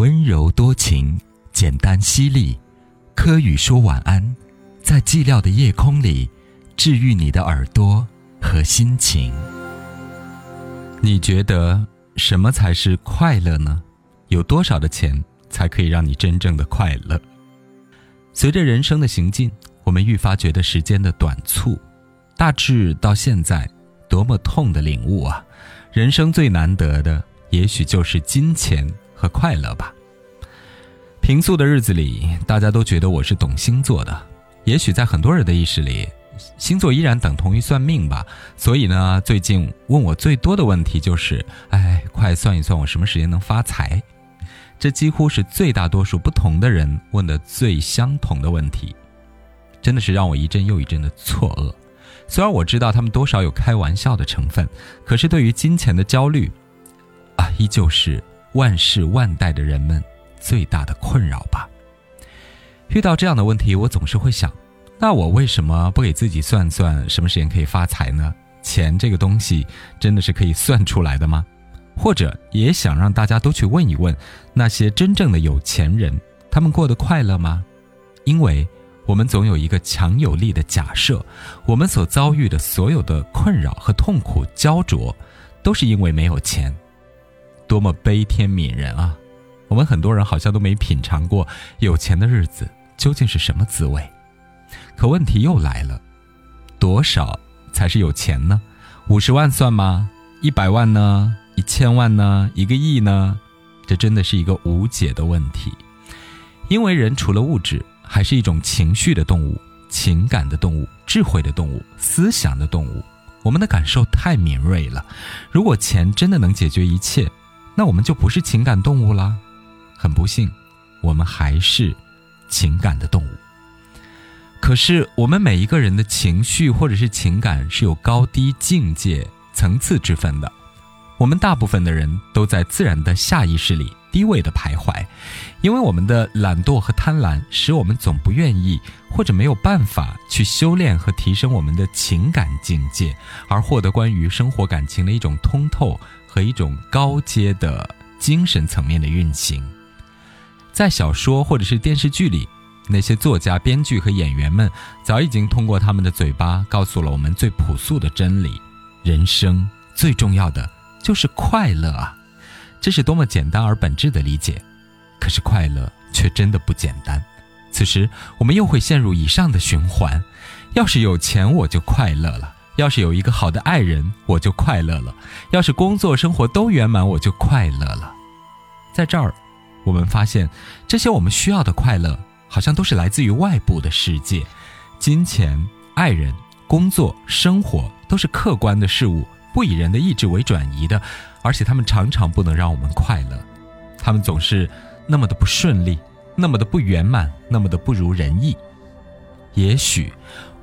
温柔多情，简单犀利，柯宇说晚安，在寂寥的夜空里，治愈你的耳朵和心情。你觉得什么才是快乐呢？有多少的钱才可以让你真正的快乐？随着人生的行进，我们愈发觉得时间的短促。大致到现在，多么痛的领悟啊！人生最难得的，也许就是金钱和快乐吧。平素的日子里，大家都觉得我是懂星座的。也许在很多人的意识里，星座依然等同于算命吧。所以呢，最近问我最多的问题就是：“哎，快算一算，我什么时间能发财？”这几乎是最大多数不同的人问的最相同的问题，真的是让我一阵又一阵的错愕。虽然我知道他们多少有开玩笑的成分，可是对于金钱的焦虑，啊，依旧是万世万代的人们最大的困扰吧。遇到这样的问题，我总是会想，那我为什么不给自己算算什么时间可以发财呢？钱这个东西真的是可以算出来的吗？或者也想让大家都去问一问，那些真正的有钱人，他们过得快乐吗？因为。我们总有一个强有力的假设，我们所遭遇的所有的困扰和痛苦焦灼，都是因为没有钱。多么悲天悯人啊！我们很多人好像都没品尝过有钱的日子究竟是什么滋味。可问题又来了，多少才是有钱呢？五十万算吗？一百万呢？一千万呢？一个亿呢？这真的是一个无解的问题，因为人除了物质。还是一种情绪的动物，情感的动物，智慧的动物，思想的动物。我们的感受太敏锐了。如果钱真的能解决一切，那我们就不是情感动物啦。很不幸，我们还是情感的动物。可是，我们每一个人的情绪或者是情感是有高低境界、层次之分的。我们大部分的人都在自然的下意识里。低位的徘徊，因为我们的懒惰和贪婪，使我们总不愿意或者没有办法去修炼和提升我们的情感境界，而获得关于生活感情的一种通透和一种高阶的精神层面的运行。在小说或者是电视剧里，那些作家、编剧和演员们早已经通过他们的嘴巴告诉了我们最朴素的真理：人生最重要的就是快乐啊！这是多么简单而本质的理解，可是快乐却真的不简单。此时，我们又会陷入以上的循环：要是有钱，我就快乐了；要是有一个好的爱人，我就快乐了；要是工作生活都圆满，我就快乐了。在这儿，我们发现，这些我们需要的快乐，好像都是来自于外部的世界，金钱、爱人、工作、生活，都是客观的事物。不以人的意志为转移的，而且他们常常不能让我们快乐，他们总是那么的不顺利，那么的不圆满，那么的不如人意。也许，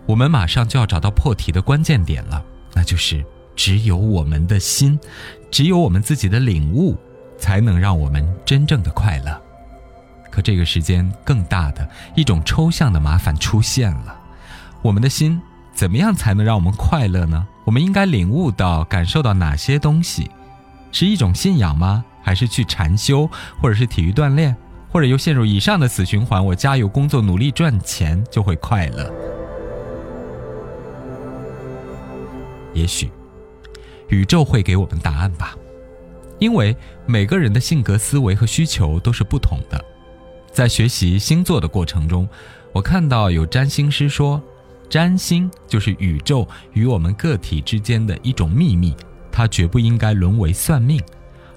我们马上就要找到破题的关键点了，那就是只有我们的心，只有我们自己的领悟，才能让我们真正的快乐。可这个时间，更大的一种抽象的麻烦出现了，我们的心。怎么样才能让我们快乐呢？我们应该领悟到、感受到哪些东西？是一种信仰吗？还是去禅修，或者是体育锻炼，或者又陷入以上的死循环？我加油工作，努力赚钱就会快乐？也许，宇宙会给我们答案吧。因为每个人的性格、思维和需求都是不同的。在学习星座的过程中，我看到有占星师说。占星就是宇宙与我们个体之间的一种秘密，它绝不应该沦为算命，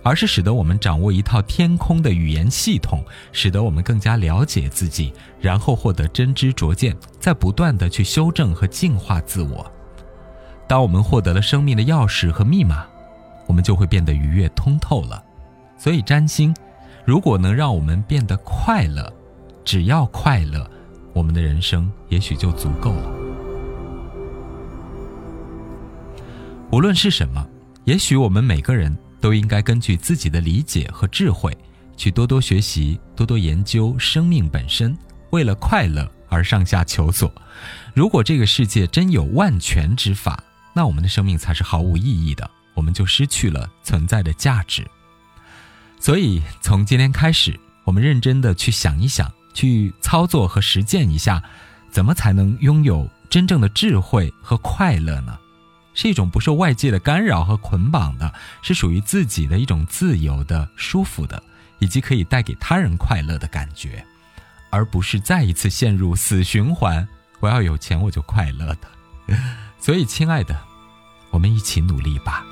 而是使得我们掌握一套天空的语言系统，使得我们更加了解自己，然后获得真知灼见，在不断的去修正和净化自我。当我们获得了生命的钥匙和密码，我们就会变得愉悦通透了。所以占星，如果能让我们变得快乐，只要快乐，我们的人生也许就足够了。无论是什么，也许我们每个人都应该根据自己的理解和智慧，去多多学习、多多研究生命本身，为了快乐而上下求索。如果这个世界真有万全之法，那我们的生命才是毫无意义的，我们就失去了存在的价值。所以，从今天开始，我们认真的去想一想，去操作和实践一下，怎么才能拥有真正的智慧和快乐呢？是一种不受外界的干扰和捆绑的，是属于自己的一种自由的、舒服的，以及可以带给他人快乐的感觉，而不是再一次陷入死循环。我要有钱我就快乐的。所以，亲爱的，我们一起努力吧。